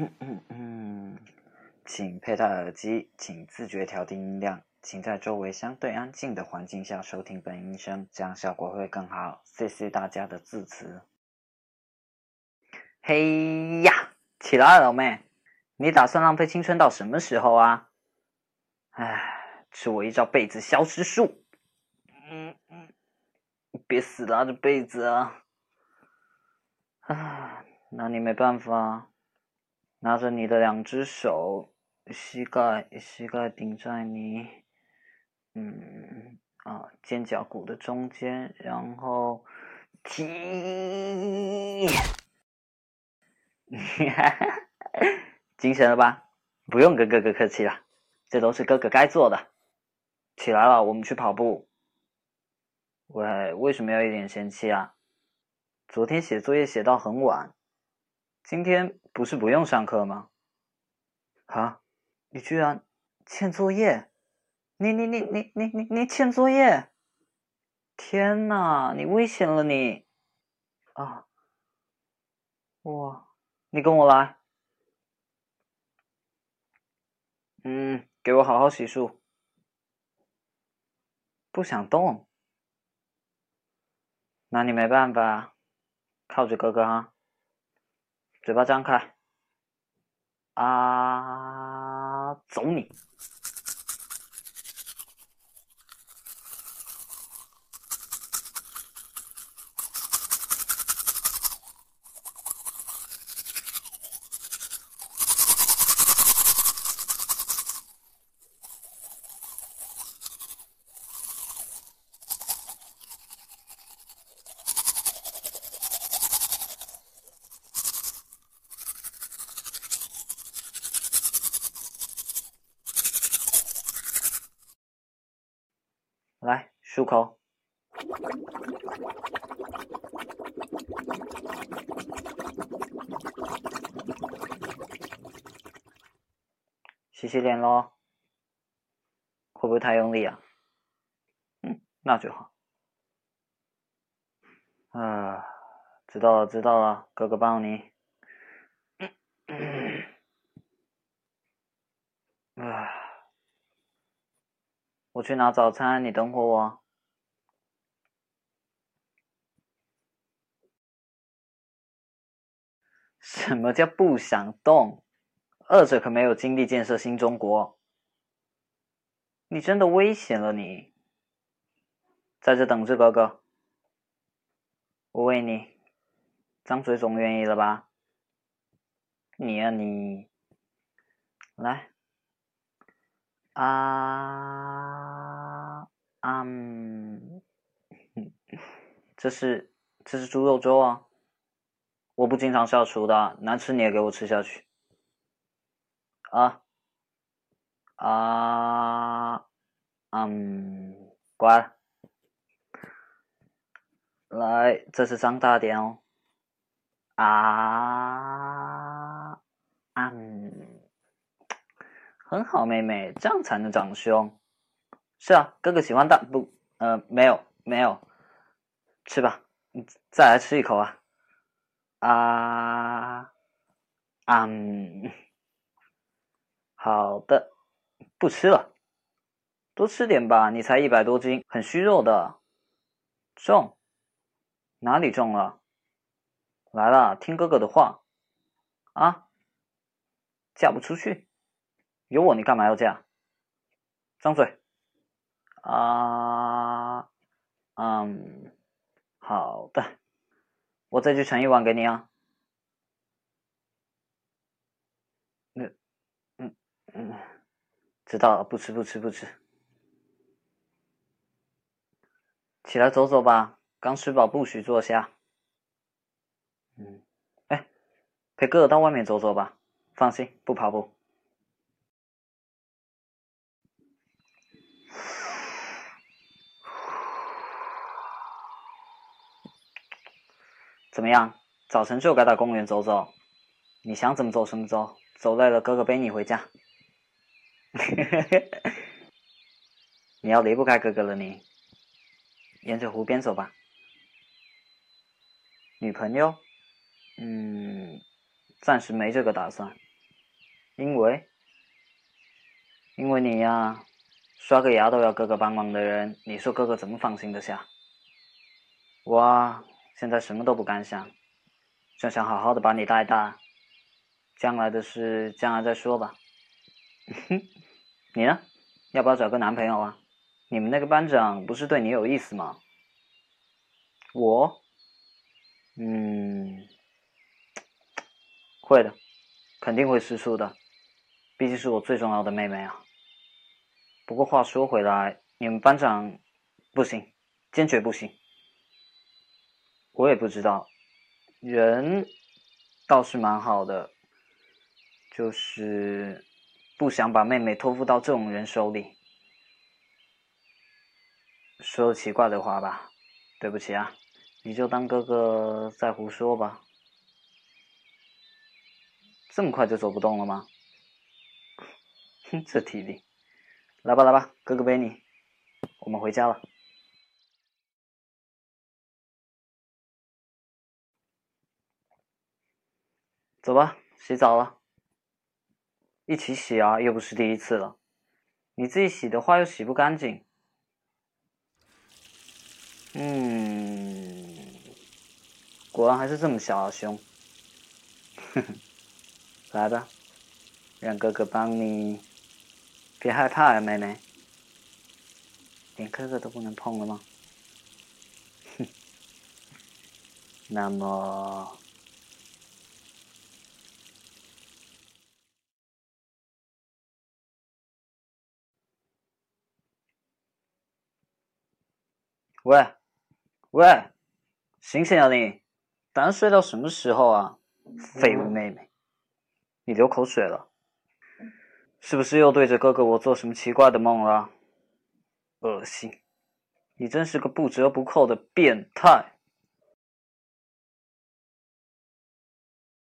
嗯嗯嗯，请佩戴耳机，请自觉调低音量，请在周围相对安静的环境下收听本音声，这样效果会更好。谢谢大家的支持。嘿呀，起来了，老妹，你打算浪费青春到什么时候啊？唉，吃我一招被子消失术。嗯嗯，别死拉着被子啊！啊，拿你没办法。拿着你的两只手，膝盖膝盖顶在你，嗯啊肩胛骨的中间，然后踢，哈哈，精神了吧？不用跟哥哥客气了，这都是哥哥该做的。起来了，我们去跑步。喂，为什么要一脸嫌弃啊？昨天写作业写到很晚。今天不是不用上课吗？啊，你居然欠作业！你你你你你你你欠作业！天哪，你危险了你！啊，哇，你跟我来。嗯，给我好好洗漱。不想动，那你没办法，靠着哥哥哈。嘴巴张开，啊，走你！漱口，洗洗脸喽。会不会太用力啊？嗯，那就好。啊，知道了，知道了，哥哥帮你。啊我去拿早餐，你等会我。什么叫不想动？二者可没有精力建设新中国。你真的危险了，你在这等着哥哥。我喂你，张嘴总愿意了吧？你呀你，来。啊，嗯，这是这是猪肉粥啊！我不经常下厨的，难吃你也给我吃下去。啊，啊，嗯，乖。来，这次张大点哦。啊，嗯。很好，妹妹，这样才能长胸。是啊，哥哥喜欢大不？呃，没有，没有。吃吧，再来吃一口啊！啊，嗯，好的，不吃了。多吃点吧，你才一百多斤，很虚弱的。重？哪里重了？来了，听哥哥的话。啊，嫁不出去。有我，你干嘛要嫁？张嘴！啊，嗯，好的，我再去盛一碗给你啊。嗯嗯嗯，知道了，不吃不吃不吃。起来走走吧，刚吃饱不许坐下。嗯，哎，陪哥哥到外面走走吧，放心，不跑步。怎么样？早晨就该到公园走走，你想怎么走怎么走，走累了哥哥背你回家。你要离不开哥哥了，你沿着湖边走吧。女朋友？嗯，暂时没这个打算。因为，因为你呀，刷个牙都要哥哥帮忙的人，你说哥哥怎么放心得下？我现在什么都不敢想，就想好好的把你带大，将来的事将来再说吧。你呢？要不要找个男朋友啊？你们那个班长不是对你有意思吗？我，嗯，会的，肯定会吃醋的。毕竟是我最重要的妹妹啊。不过话说回来，你们班长不行，坚决不行。我也不知道，人倒是蛮好的，就是不想把妹妹托付到这种人手里。说奇怪的话吧，对不起啊，你就当哥哥在胡说吧。这么快就走不动了吗？哼，这体力，来吧来吧，哥哥背你，我们回家了。走吧，洗澡了。一起洗啊，又不是第一次了。你自己洗的话又洗不干净。嗯，果然还是这么小啊，兄。哼哼，来吧，让哥哥帮你。别害怕啊，妹妹，连哥哥都不能碰了吗？哼，那么，喂，喂，醒醒啊你，打算睡到什么时候啊？废物妹妹，你流口水了。是不是又对着哥哥我做什么奇怪的梦了？恶心！你真是个不折不扣的变态！